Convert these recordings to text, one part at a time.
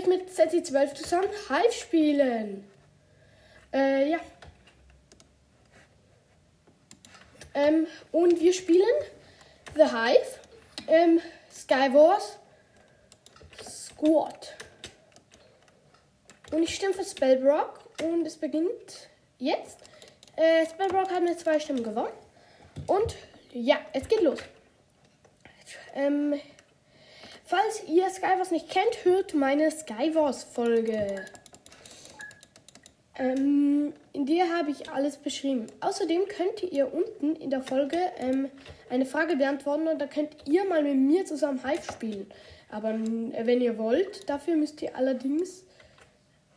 ich mit ZC12 zusammen Hive spielen. Äh, ja. Ähm, und wir spielen The Hive, ähm, Skywars, Squad. Und ich stimme für Spellbrock und es beginnt jetzt. Äh, Spellbrock hat mit zwei Stimmen gewonnen. Und ja, es geht los. Ähm, falls ihr Skywars nicht kennt, hört meine Skywars-Folge. Ähm, in der habe ich alles beschrieben. Außerdem könnt ihr unten in der Folge ähm, eine Frage beantworten und da könnt ihr mal mit mir zusammen Hive spielen. Aber äh, wenn ihr wollt, dafür müsst ihr allerdings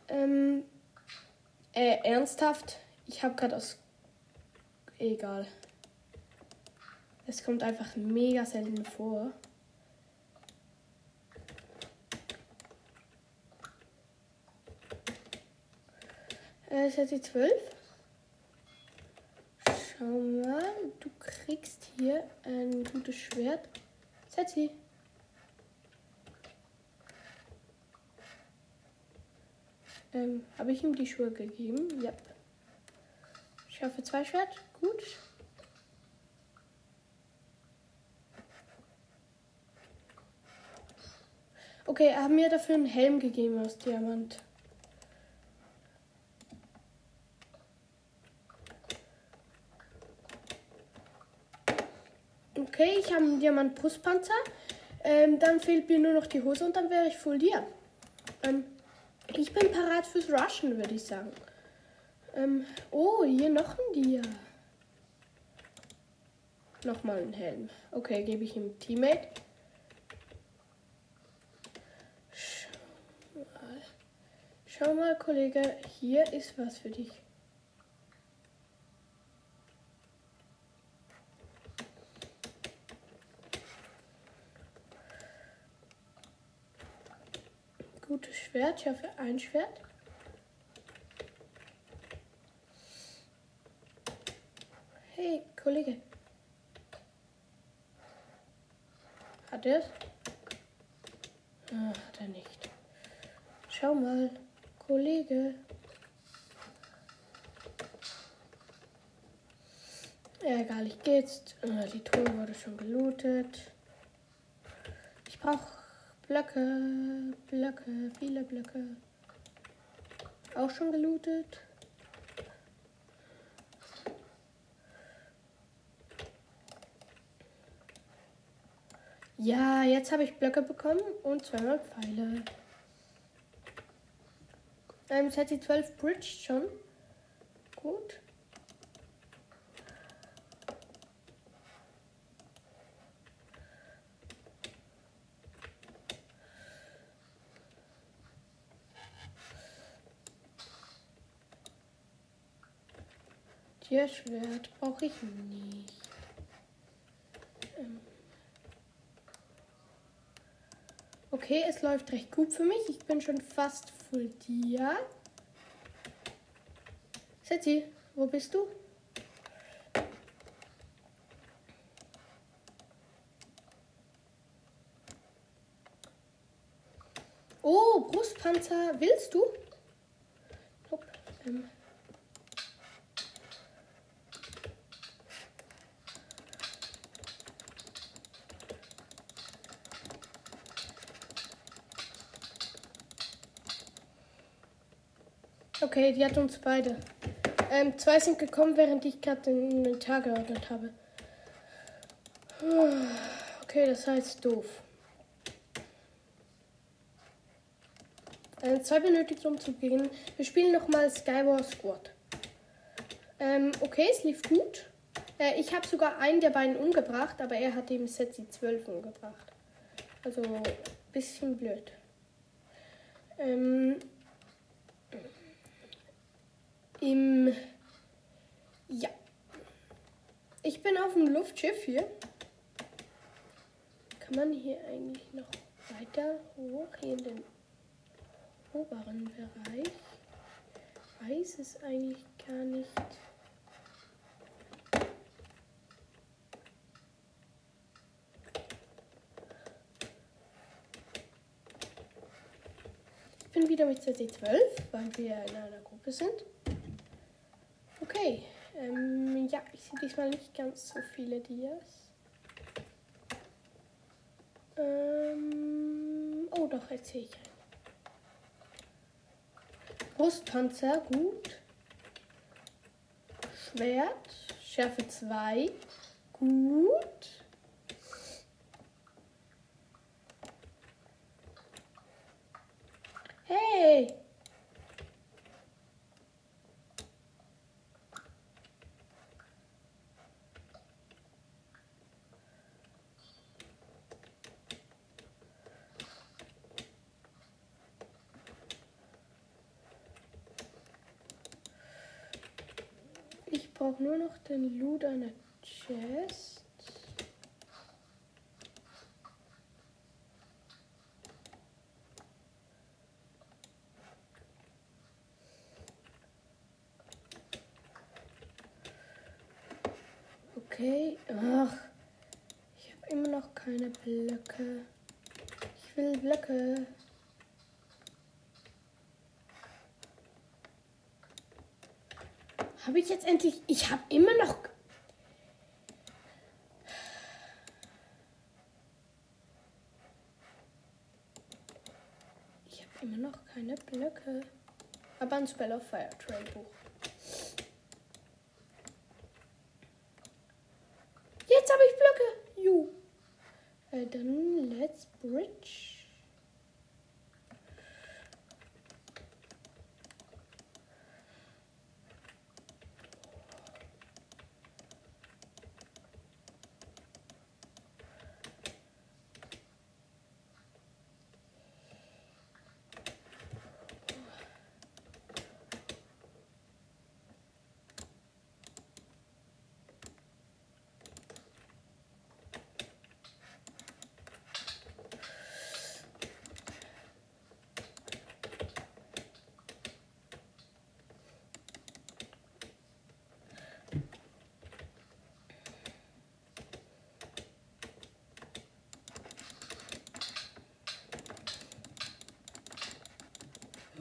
ähm, äh, ernsthaft, ich habe gerade aus. Egal. Es kommt einfach mega selten vor. Äh, ist jetzt die 12. Schau mal, du kriegst hier ein gutes Schwert. Setzi. Ähm, habe ich ihm die Schuhe gegeben? Ja. Ich schaffe zwei Schwert. Gut. Okay, er hat mir dafür einen Helm gegeben aus Diamant. Okay, ich habe einen Diamant-Brustpanzer. Ähm, dann fehlt mir nur noch die Hose und dann wäre ich voll dir. Ähm, ich bin parat fürs Rushen, würde ich sagen. Ähm, oh, hier noch ein Dia. Nochmal ein Helm. Okay, gebe ich ihm Teammate. Schau mal. Schau mal, Kollege, hier ist was für dich. Gutes Schwert. Ich hoffe, ein Schwert. Hey, Kollege. Hat er es? Ah, hat er nicht. Schau mal, Kollege. Ja, egal, ich gehe jetzt. Ah, die Truhe wurde schon gelootet. Ich brauche Blöcke, Blöcke, viele Blöcke. Auch schon gelootet. Ja, jetzt habe ich Blöcke bekommen und zweimal Pfeile. Ähm, jetzt hat sie 12 Bridge schon. Gut. Tierschwert brauche ich nicht. Ähm okay, es läuft recht gut für mich. Ich bin schon fast full Dia. Setzi, wo bist du? Oh, Brustpanzer, willst du? Nope. Ähm Okay, die hat uns beide. Ähm, zwei sind gekommen, während ich gerade den Inventar geordnet habe. Okay, das heißt doof. Ähm, zwei benötigt, um zu beginnen. Wir spielen nochmal Skywars Squad. Ähm, okay, es lief gut. Äh, ich habe sogar einen der beiden umgebracht, aber er hat eben Setzi 12 umgebracht. Also, bisschen blöd. Ähm, im. Ja. Ich bin auf dem Luftschiff hier. Kann man hier eigentlich noch weiter hoch hier in den oberen Bereich? Weiß es eigentlich gar nicht. Ich bin wieder mit 2012, weil wir in einer Gruppe sind. Okay. Ähm, ja, ich sehe diesmal nicht ganz so viele Dias. Ähm, oh, doch, jetzt sehe ich einen. Brustpanzer, gut. Schwert, Schärfe 2, gut. Hey! Ich den Loot einer Chest. Okay. Ach. Ich habe immer noch keine Blöcke. Ich will Blöcke. Habe ich jetzt endlich. Ich habe immer noch. Ich habe immer noch keine Blöcke. Aber ein Spell of Fire Trail Buch. Jetzt habe ich Blöcke. Ju. Äh, dann let's bridge.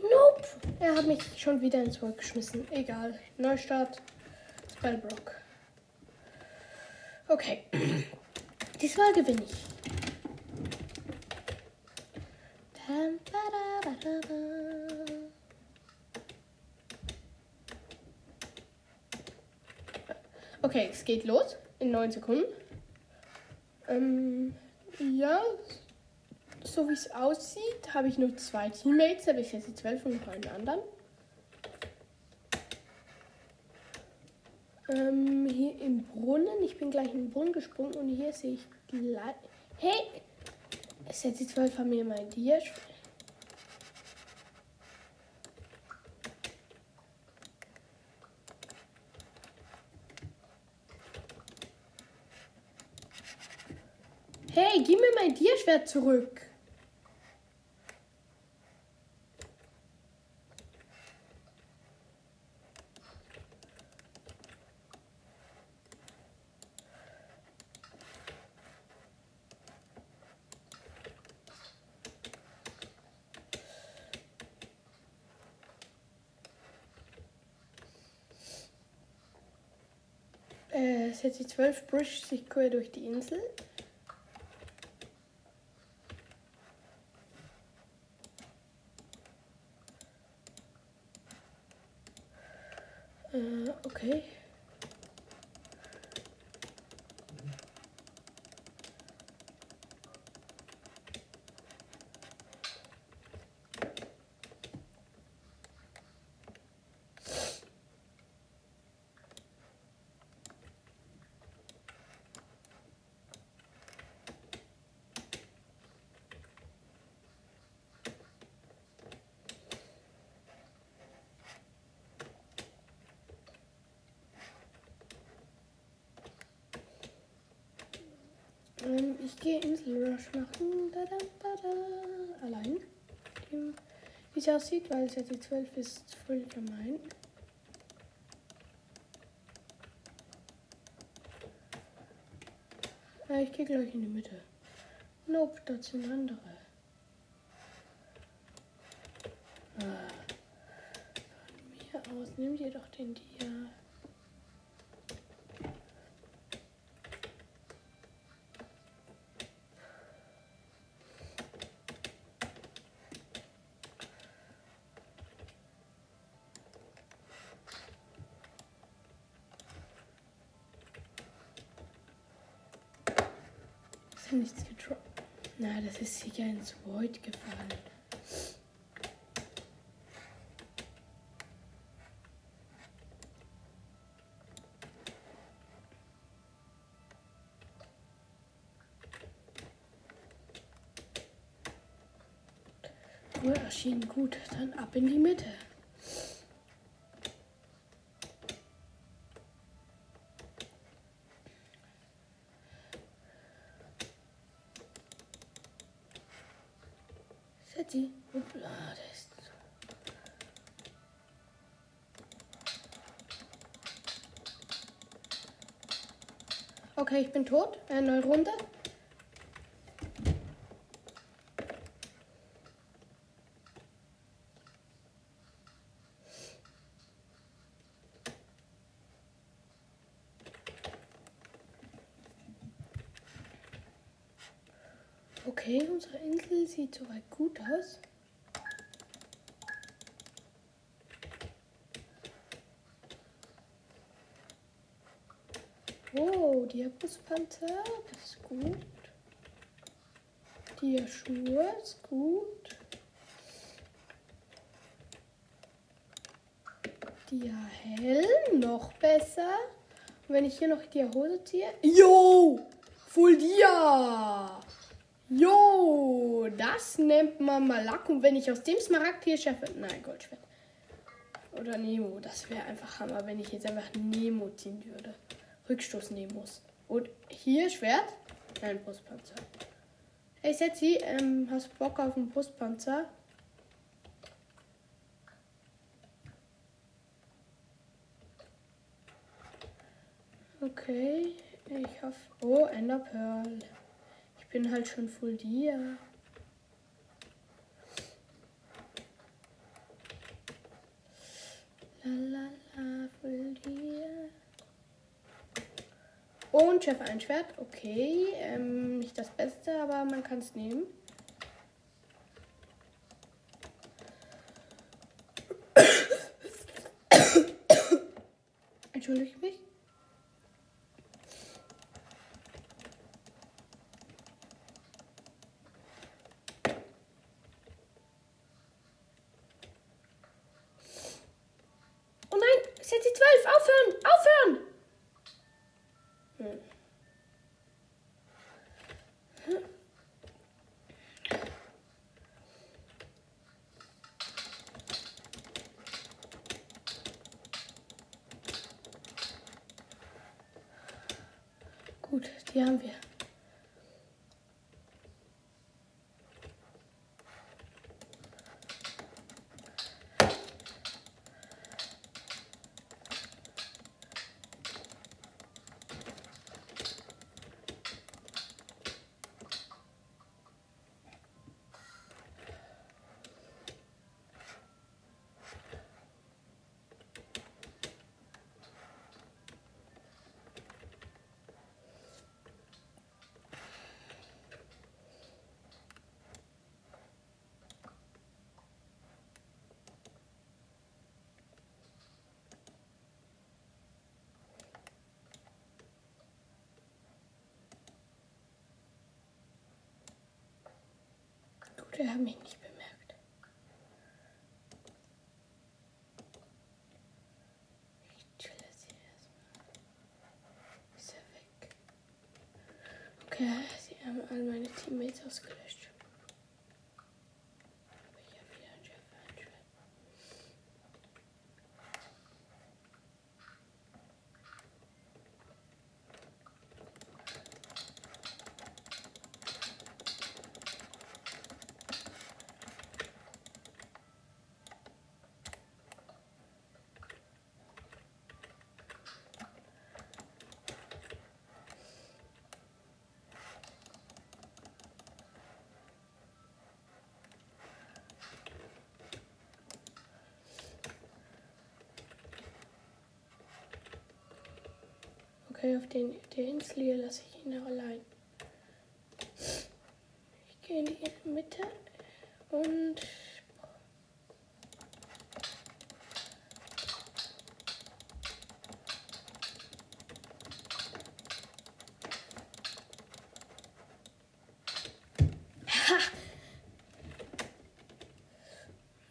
Nope. Er hat mich schon wieder ins Volk geschmissen. Egal. Neustart. Spellbrock. Okay. Diesmal gewinne ich. Okay, es geht los in 9 Sekunden. Ähm, ja, so wie es aussieht, habe ich nur zwei Teammates, aber ich setze 12 und einen anderen. Ähm, hier im Brunnen, ich bin gleich in den Brunnen gesprungen und hier sehe ich gleich. Hey! Setze 12 haben mir mein Dia. Hey, gib mir mein Tierschwert zurück. Äh, es hat die 12 Brush sich quer durch die Insel. Äh, okay. Ähm, ich gehe Inselrush machen. Da, da, da, da. Allein. Wie es aussieht, weil es jetzt die 12 ist voll gemein. Ja, ich gehe gleich in die Mitte. Nope, das sind andere. Von mir aus, nimm dir doch den Dia. Ja nichts gedroppt. Na, das ist sicher ins Void gefallen. Ruhe erschienen gut, dann ab in die Mitte. Setti. Upla, der ist. Okay, ich bin tot. Eine neue Runde. Okay, unsere Insel sieht soweit gut aus. Oh, Diabuspanzer, das ist gut. Die Schuhe ist gut. Die Helm noch besser. Und wenn ich hier noch die Hose ziehe. Yo! Full Dia! Jo, das nennt man mal Lack. Und wenn ich aus dem Smaragd hier schaffe. Nein, Goldschwert. Oder Nemo. Das wäre einfach Hammer, wenn ich jetzt einfach Nemo ziehen würde. Rückstoß Nemos. Und hier Schwert. Nein, Brustpanzer. Hey Setzi, ähm, hast Bock auf einen Brustpanzer? Okay, ich hoffe. Oh, Ender Pearl. Ich bin halt schon full dir. La la la, full dir. Chef ein Schwert. Okay, ähm, nicht das Beste, aber man kann es nehmen. Entschuldige mich. Oh nein, es ist jetzt die 12. Aufhören! Aufhören! Hm. Gut, die haben wir. Sie haben alle meine Teammates ausgelöscht. Okay, auf den, der Insel hier lasse ich ihn allein. Ich gehe in die Mitte und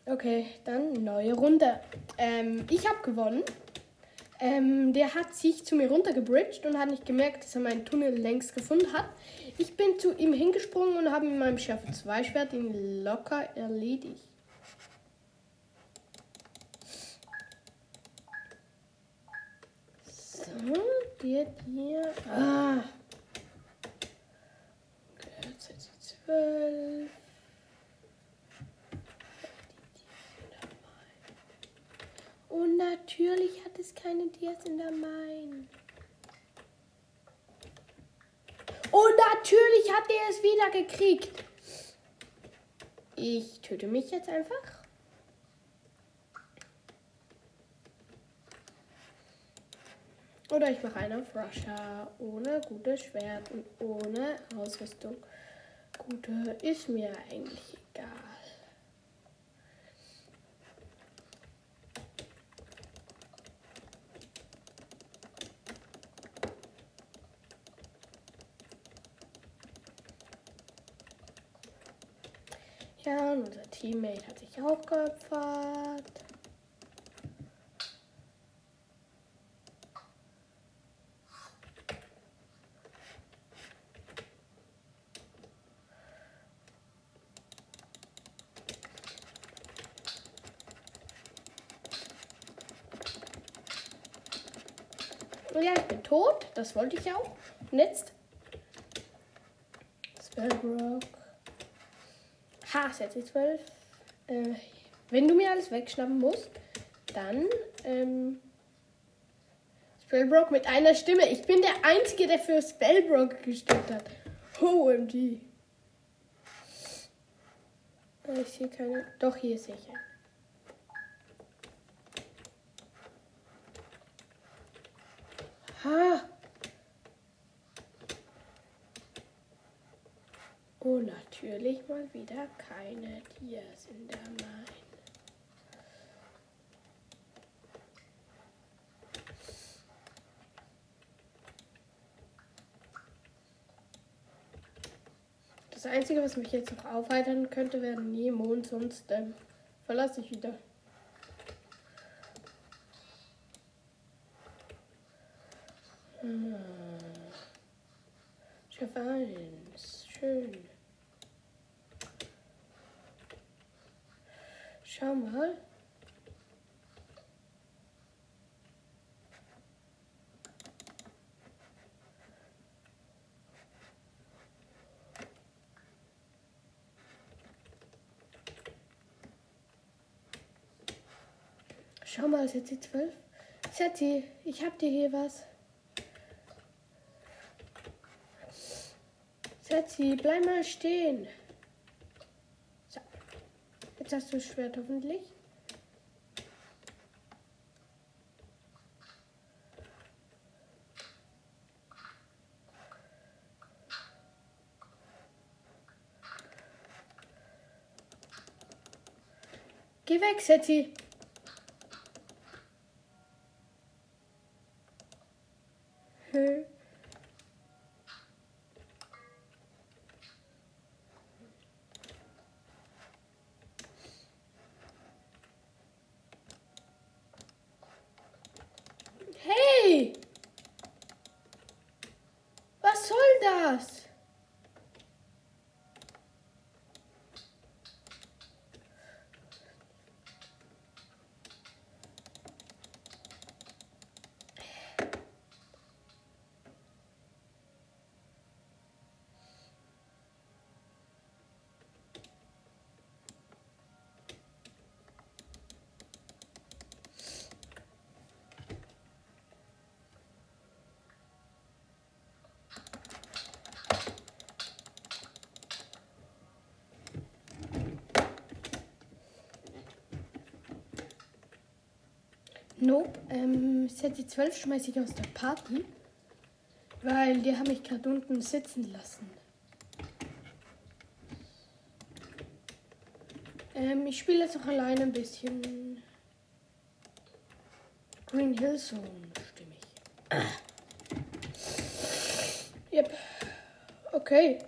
Okay, dann neue Runde. Ähm, ich habe gewonnen. Ähm, der hat sich zu mir runtergebridged und hat nicht gemerkt, dass er meinen Tunnel längst gefunden hat. Ich bin zu ihm hingesprungen und habe mit meinem Schärfe 2 Schwert ihn locker erledigt. So, der hier. Ah. Okay, jetzt 12. Und natürlich hat es keine Dias in der Main. Und natürlich hat er es wieder gekriegt. Ich töte mich jetzt einfach. Oder ich mache einen auf ohne gutes Schwert und ohne Ausrüstung. Gute ist mir eigentlich egal. Ja, unser Teammate hat sich auch geopfert. Ja, ich bin tot. Das wollte ich auch. Und jetzt? Spellbrook. Ha, jetzt die 12. Äh, wenn du mir alles wegschnappen musst, dann ähm, Spellbrook mit einer Stimme. Ich bin der Einzige, der für Spellbrook gestimmt hat. OMG. Äh, ich sehe keine. Doch, hier ist sicher. Ha! Natürlich mal wieder keine Dias in der Main. Das Einzige, was mich jetzt noch aufheitern könnte, wäre Nemo und sonst ähm, verlasse ich wieder. Hm. Chef 1, schön. Schau mal. Schau mal, ist jetzt die 12. Setti, ich hab dir hier was. Setti, bleib mal stehen. Jetzt hast du das Schwert hoffentlich. Geh weg, Setti. Hm. Hey! Was soll das? Nope. Ähm, Set die 12 schmeiße ich aus der Party. Weil die haben mich gerade unten sitzen lassen. Ähm, ich spiele jetzt noch alleine ein bisschen. Green Hill Zone, stimme ich. Yep. Okay.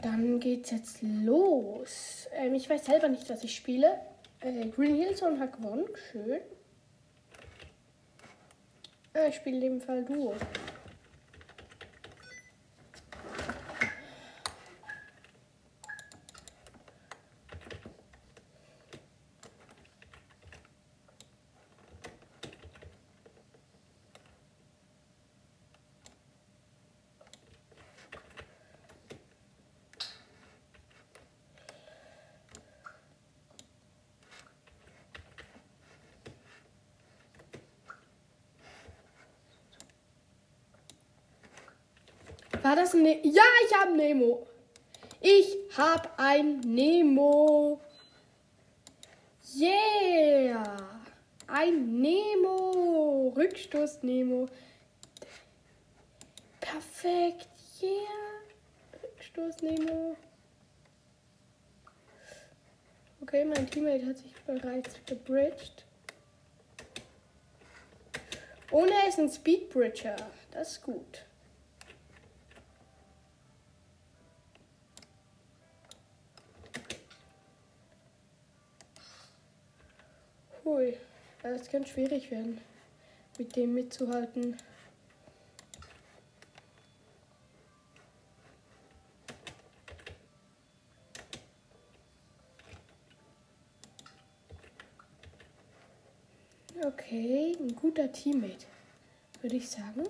Dann geht's jetzt los. Ähm, ich weiß selber nicht, was ich spiele. Äh, Green Hill Zone hat gewonnen. Schön. Äh, ich spiele in dem Fall Duo. War das ein ne Ja, ich habe Nemo. Ich habe ein Nemo. Yeah. Ein Nemo. Rückstoß Nemo. Perfekt. Yeah. Rückstoß Nemo. Okay, mein Teammate hat sich bereits gebridged. Ohne ist ein Speedbridger. Das ist gut. Hui, das kann schwierig werden, mit dem mitzuhalten. Okay, ein guter Teammate, würde ich sagen.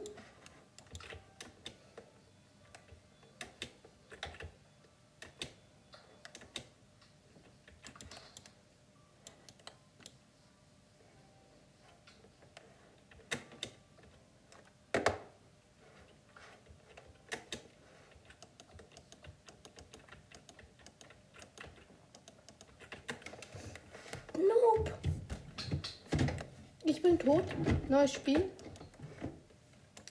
Nope. Ich bin tot. Neues Spiel.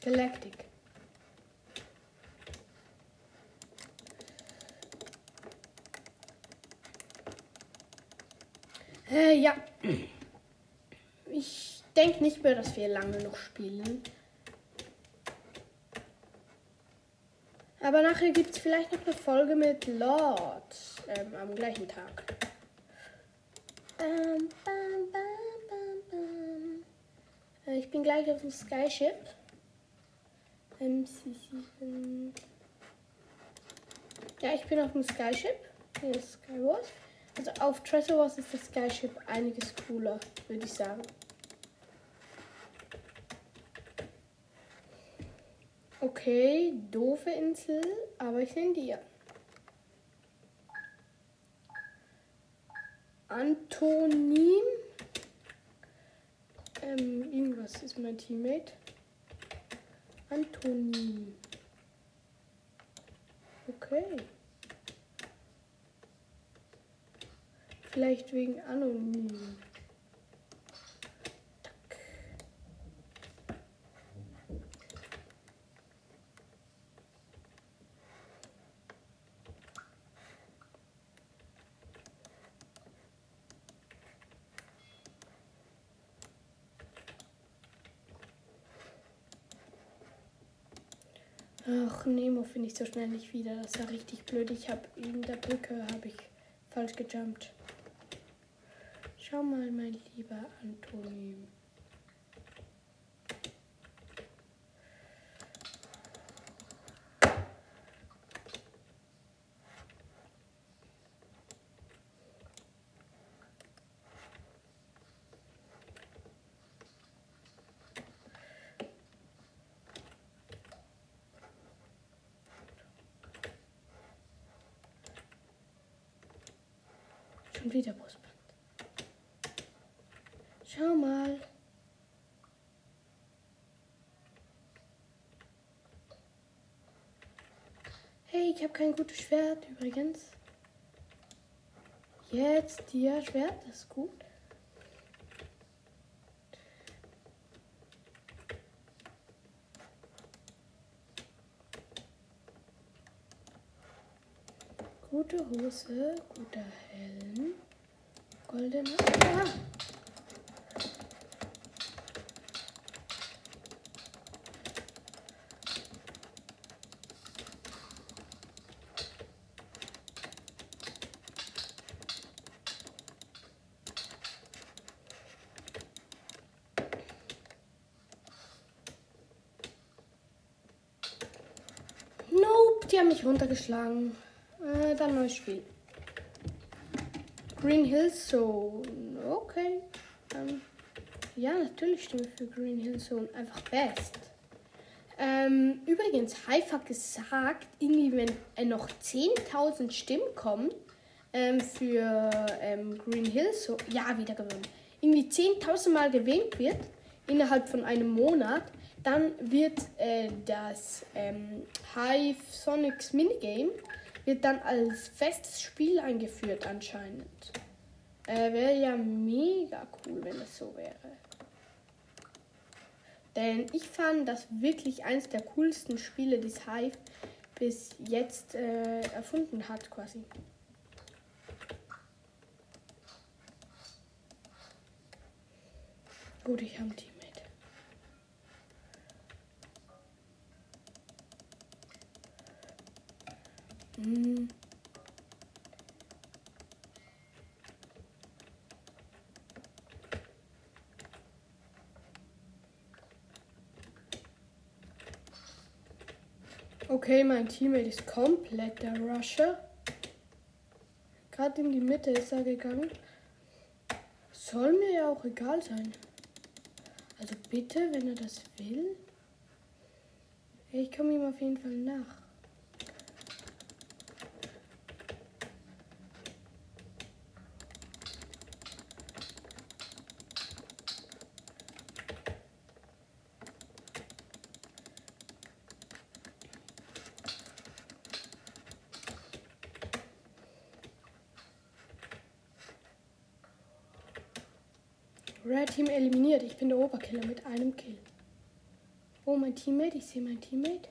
Galactic. Äh, ja. Ich denke nicht mehr, dass wir lange noch spielen. Aber nachher gibt es vielleicht noch eine Folge mit Lord ähm, am gleichen Tag. Bam, bam, bam, bam. Äh, Ich bin gleich auf dem Skyship. MC7. Ja, ich bin auf dem Skyship. Hier ist Skywars. Also auf Treasure Wars ist das Skyship einiges cooler, würde ich sagen. Okay, doofe Insel, aber ich nehme die. Antonin. Ähm, irgendwas ist mein Teammate. Antonin. Okay. Vielleicht wegen Anonym. Nemo finde ich so schnell nicht wieder. Das war richtig blöd. Ich habe in der Brücke habe ich falsch gejumpt. Schau mal, mein lieber Antonin. Fledermausband. Schau mal. Hey, ich habe kein gutes Schwert übrigens. Jetzt dir Schwert, das ist gut. Gute Hose, guter Helm goldene. Ah. Nope, die haben mich runtergeschlagen. Äh, dann neues Spiel. Green Hill Zone. Okay. Ähm, ja, natürlich stimme ich für Green Hill Zone. Einfach best. Ähm, übrigens, Hive hat gesagt, irgendwie, wenn äh, noch 10.000 Stimmen kommen ähm, für ähm, Green Hill Zone, ja, wieder gewonnen, irgendwie 10.000 Mal gewählt wird innerhalb von einem Monat, dann wird äh, das ähm, Hive Sonics Minigame wird dann als festes Spiel eingeführt anscheinend. Äh, wäre ja mega cool, wenn es so wäre. Denn ich fand das wirklich eines der coolsten Spiele, die Hive bis jetzt äh, erfunden hat, quasi. Gut, ich habe ein Teammate. Okay, mein Teammate ist komplett der Rusher. Gerade in die Mitte ist er gegangen. Soll mir ja auch egal sein. Also bitte, wenn er das will. Ich komme ihm auf jeden Fall nach. Red Team eliminiert. Ich bin der Oberkiller mit einem Kill. Oh, mein Teammate. Ich sehe mein Teammate.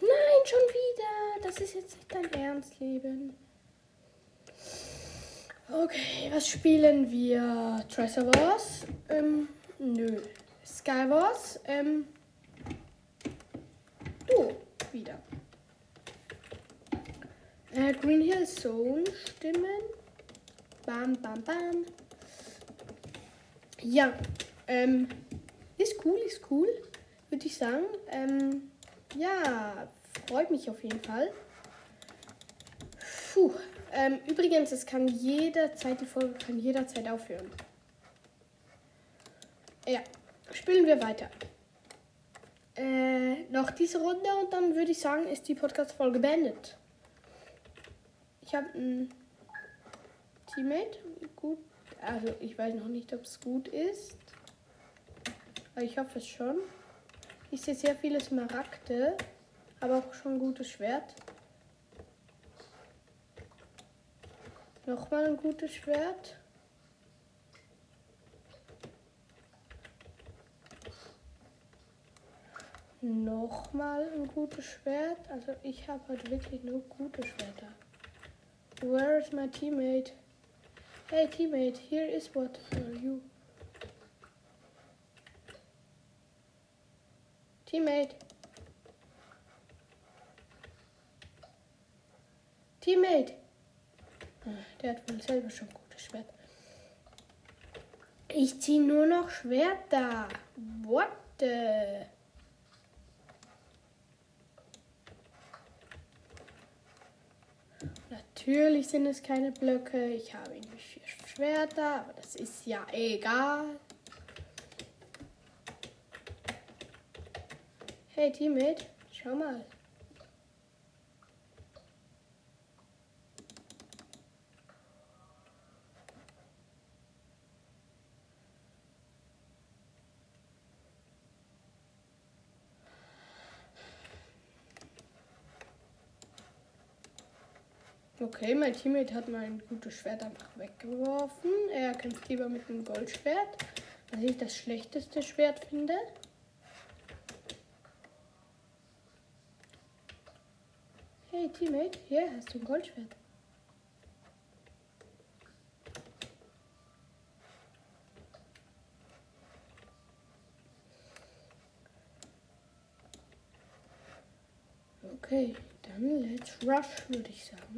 Nein, schon wieder. Das ist jetzt nicht dein Ernst, Leben. Okay, was spielen wir? Tracer Wars? Ähm, nö. Sky Wars? Ähm, du, wieder. Äh, Green Hill Zone stimmen. Bam, bam, bam. Ja, ähm, ist cool, ist cool, würde ich sagen. Ähm, ja, freut mich auf jeden Fall. Puh. Ähm, übrigens, es kann jederzeit, die Folge kann jederzeit aufhören. Ja, spielen wir weiter. Äh, noch diese Runde und dann würde ich sagen, ist die Podcast-Folge beendet. Ich habe ein Teammate. Gut. Also, ich weiß noch nicht, ob es gut ist. Aber ich hoffe es schon. Ich sehe sehr viele Smaragde, aber auch schon ein gutes Schwert. Nochmal ein gutes Schwert. Nochmal ein gutes Schwert. Also ich habe halt wirklich nur gute Schwerter. Where is my teammate? Hey teammate, here is what for you. Teammate. Teammate. Der hat wohl selber schon gutes Schwert. Ich ziehe nur noch Schwerter. What the? Natürlich sind es keine Blöcke. Ich habe irgendwie vier Schwerter, aber das ist ja egal. Hey Teammate, schau mal. Okay, mein Teammate hat mein gutes Schwert einfach weggeworfen. Er kämpft lieber mit dem Goldschwert, was ich das schlechteste Schwert finde. Hey Teammate, hier hast du ein Goldschwert. Okay, dann let's rush, würde ich sagen.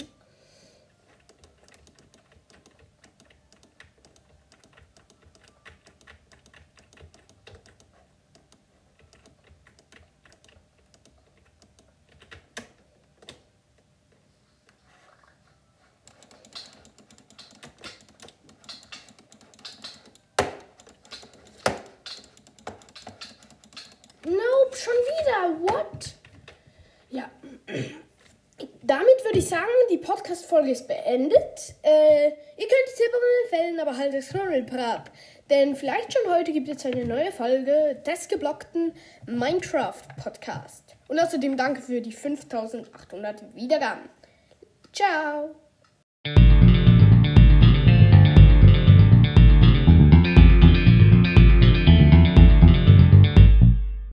Nope, schon wieder. What? Ja. Damit würde ich sagen, die Podcast-Folge ist beendet. Äh, ihr könnt es Silbernen fällen, aber halt das Knorrelprab. Denn vielleicht schon heute gibt es eine neue Folge des geblockten Minecraft-Podcast. Und außerdem danke für die 5800 Wiedergaben. Ciao!